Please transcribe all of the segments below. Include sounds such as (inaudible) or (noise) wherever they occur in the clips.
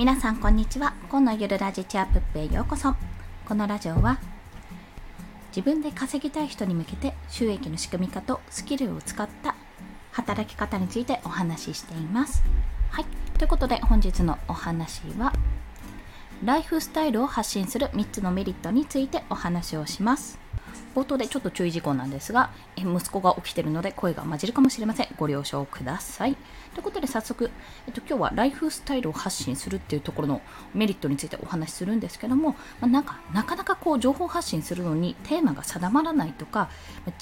皆さんこんにちは。今のゆるラジチアップへようこそ。このラジオは自分で稼ぎたい人に向けて収益の仕組み化とスキルを使った働き方についてお話ししています。はい。ということで本日のお話はライフスタイルを発信する3つのメリットについてお話をします。冒頭でちょっと注意事項なんですが、え息子が起きてるので声が混じるかもしれません。ご了承ください。ということで早速、えっと、今日はライフスタイルを発信するっていうところのメリットについてお話しするんですけども、まあ、なんかなかなかこう情報発信するのにテーマが定まらないとか、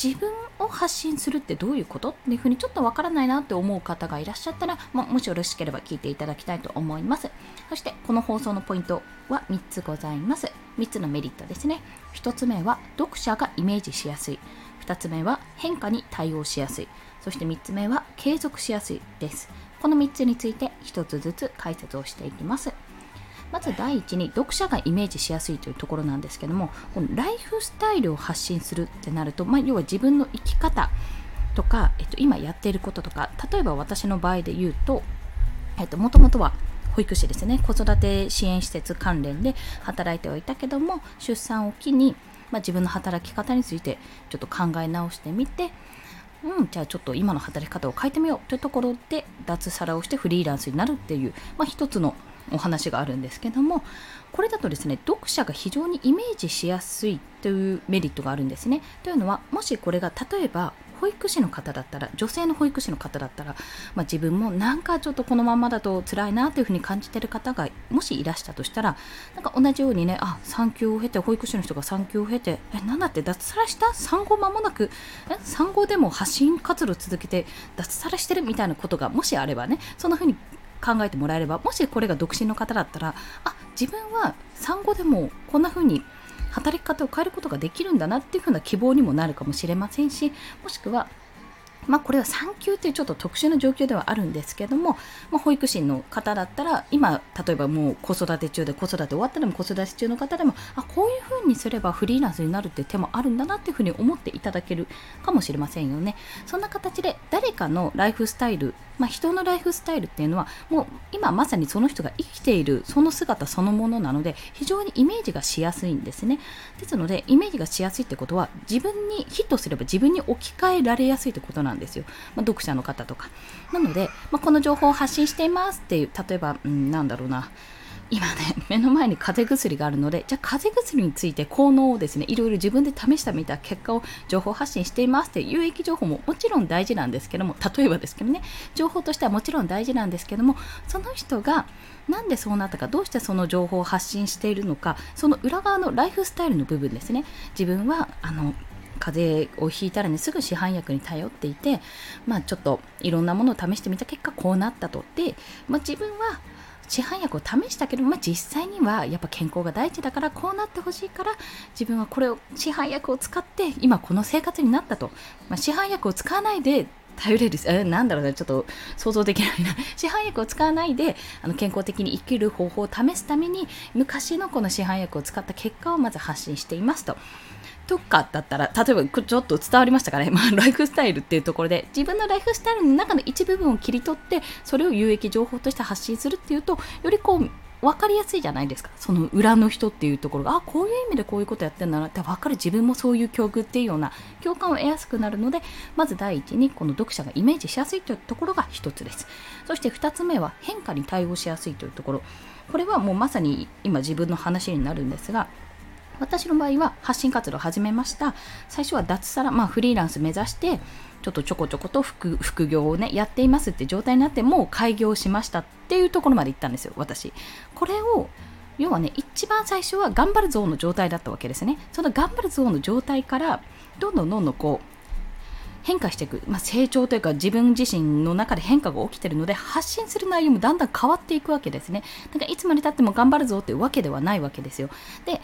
自分を発信するってどういうことっていうふうにちょっとわからないなって思う方がいらっしゃったら、まあ、もしよろしければ聞いていただきたいと思います。そしてこの放送のポイントは3つございます。3つのメリットですね。1つ目は読者がイメージしやすい。2つ目は変化に対応しやすい。そして3つ目は継続しやすいです。この3つについて1つずつ解説をしていきます。まず第一に読者がイメージしやすいというところなんですけども、このライフスタイルを発信するってなると、まあ、要は自分の生き方とか、えっと、今やっていることとか、例えば私の場合で言うと、えっと、もともとは保育士ですね子育て支援施設関連で働いてはいたけども出産を機に、まあ、自分の働き方についてちょっと考え直してみてうん、じゃあちょっと今の働き方を変えてみようというところで脱サラをしてフリーランスになるっていう、まあ、一つのお話があるんですけどもこれだとですね読者が非常にイメージしやすいというメリットがあるんですね。というのはもしこれが例えば保育士の方だったら女性の保育士の方だったら、まあ、自分もなんかちょっとこのままだと辛いなというふうに感じてる方がもしいらしたとしたらなんか同じようにねあ産休を経て保育士の人が産休を経てえなんだって脱サラした？産後間もなくえ産後でも発信活動続けて脱サラしてるみたいなことがもしあればねそんなふうに考えてもらえればもしこれが独身の方だったらあ自分は産後でもこんな風に働き方を変えることができるんだなっていうふうな希望にもなるかもしれませんしもしくはまあ、これは産休というちょっと特殊な状況ではあるんですけども、まあ、保育士の方だったら今例えばもう子育て中で子育て終わったでも子育て中の方でもあこういうふうにすればフリーランスになるって手もあるんだなっていうふうに思っていただけるかもしれませんよね。そんな形で誰かのライフスタイルまあ、人のライフスタイルっていうのはもう今まさにその人が生きているその姿そのものなので非常にイメージがしやすいんですね。ですのでイメージがしやすいってことは自分にヒットすれば自分に置き換えられやすいってことなんです。ですよ、まあ、読者の方とか。なので、まあ、この情報を発信していますっていう例えば、うん、なんだろうな。今ね、目の前に風邪薬があるので、じゃあ風邪薬について効能をですね、いろいろ自分で試したみた結果を情報発信していますっていう有益情報ももちろん大事なんですけども、例えばですけどね、情報としてはもちろん大事なんですけども、その人がなんでそうなったか、どうしてその情報を発信しているのか、その裏側のライフスタイルの部分ですね。自分は、あの、風邪をひいたらねすぐ市販薬に頼っていてまあちょっといろんなものを試してみた結果こうなったとで、まあ、自分は市販薬を試したけど、まあ、実際にはやっぱ健康が第一だからこうなってほしいから自分はこれを市販薬を使って今この生活になったと、まあ、市販薬を使わないで頼れる、えなんだろうね、ちょっと想像できないな。(laughs) 市販薬を使わないであの健康的に生きる方法を試すために昔のこの市販薬を使った結果をまず発信していますと。とかだったら、例えばちょっと伝わりましたかね、(laughs) まあ、ライフスタイルっていうところで、自分のライフスタイルの中の一部分を切り取って、それを有益情報として発信するっていうと、よりこう、分かりやすいじゃないですか？その裏の人っていうところが、あ、こういう意味でこういうことやってんだなって分かる自分もそういう境遇っていうような共感を得やすくなるので、まず第一にこの読者がイメージしやすいというところが一つです。そして二つ目は変化に対応しやすいというところ。これはもうまさに今自分の話になるんですが、私の場合は発信活動を始めました。最初は脱サラ、まあ、フリーランス目指してちょっとちょこちょこと副業をねやっていますって状態になってもう開業しましたっていうところまで行ったんですよ私。これを要はね一番最初は頑張るぞの状態だったわけですね。その頑張るぞの状態からどんどんどんどんこう変化していく、まあ、成長というか自分自身の中で変化が起きてるので発信する内容もだんだん変わっていくわけですね。だからいつまでたっても頑張るぞっていうわけではないわけですよ。で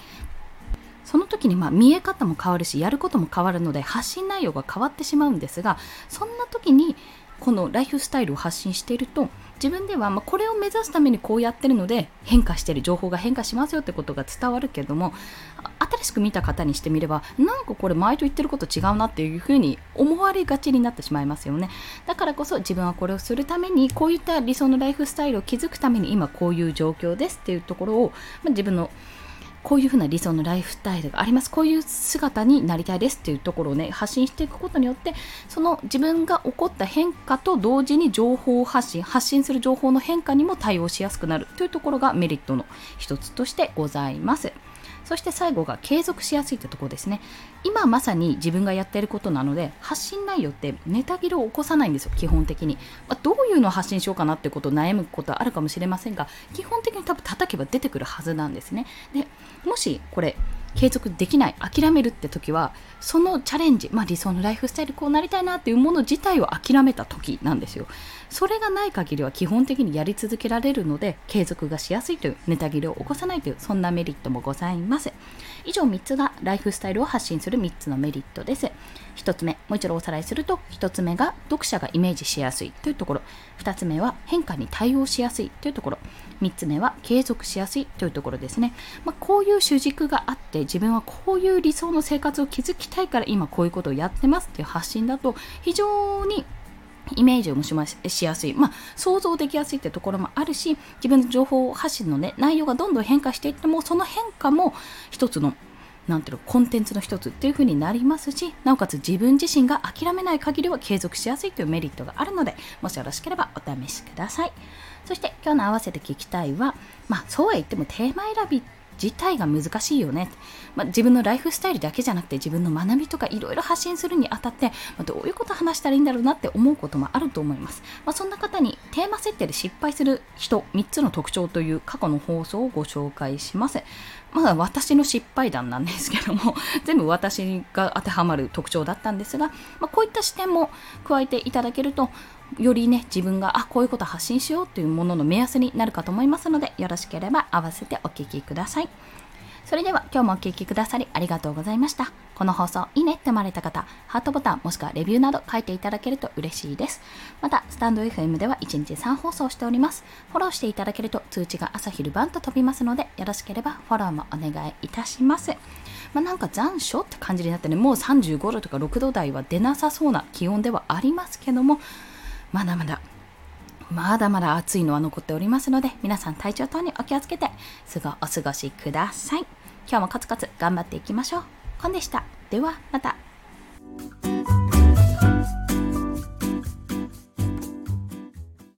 その時にまあ見え方も変わるしやることも変わるので発信内容が変わってしまうんですがそんな時にこのライフスタイルを発信していると自分ではまこれを目指すためにこうやってるので変化してる情報が変化しますよってことが伝わるけれども新しく見た方にしてみればなんかこれ前と言ってること違うなっていうふうに思われがちになってしまいますよね。だからこそ自分はこれをするためにこういった理想のライフスタイルを築くために今こういう状況ですっていうところを、まあ、自分のこういうふうな理想のライフスタイルがあります。こういう姿になりたいですっていうところをね、発信していくことによって、その自分が起こった変化と同時に情報発信、発信する情報の変化にも対応しやすくなるというところがメリットの一つとしてございます。そして最後が継続しやすいってところですね。今まさに自分がやっていることなので、発信内容ってネタ切れを起こさないんですよ、基本的に。まあ、どういうのを発信しようかなってことを悩むことはあるかもしれませんが、基本的に多分叩けば出てくるはずなんですね。で、もしこれ、継続できない、諦めるって時は、そのチャレンジ、まあ、理想のライフスタイルこうなりたいなっていうもの自体を諦めた時なんですよ。それがない限りは基本的にやり続けられるので、継続がしやすいという、ネタ切れを起こさないという、そんなメリットもございます。以上3つがライフスタイルを発信する3つのメリットです。1つ目、もう一度おさらいすると、1つ目が読者がイメージしやすいというところ、2つ目は変化に対応しやすいというところ、3つ目は継続しやすいというところですね。まあ、こういう主軸があって、自分はこういう理想の生活を築きたいから今こういうことをやってますっていう発信だと、非常にイメージをしましやすい、まあ、想像できやすいってところもあるし自分の情報発信の、ね、内容がどんどん変化していってもその変化も一つのなんていうのコンテンツの一つっていう風になりますしなおかつ自分自身が諦めない限りは継続しやすいというメリットがあるのでもしよろしければお試しください。そして今日の合わせて聞きたいはまあそうは言ってもテーマ選び自体が難しいよね、まあ、自分のライフスタイルだけじゃなくて自分の学びとかいろいろ発信するにあたって、まあ、どういうこと話したらいいんだろうなって思うこともあると思います、まあ、そんな方にテーマ設定で失敗する人3つの特徴という過去の放送をご紹介します。まだ私の失敗談なんですけども (laughs) 全部私が当てはまる特徴だったんですが、まあ、こういった視点も加えていただけるとよりね自分があこういうこと発信しようというものの目安になるかと思いますのでよろしければ合わせてお聞きください。それでは今日もお聴きくださりありがとうございました。この放送いいねって思われた方ハートボタンもしくはレビューなど書いていただけると嬉しいです。またスタンド FM では1日3放送しております。フォローしていただけると通知が朝昼晩と飛びますのでよろしければフォローもお願いいたします。まあ、なんか残暑って感じになってねもう35度とか6度台は出なさそうな気温ではありますけどもまだまだまだまだ暑いのは残っておりますので皆さん体調等にお気をつけてすぐお過ごしください。今日もコツコツ頑張っていきましょう。コンでした。ではまた。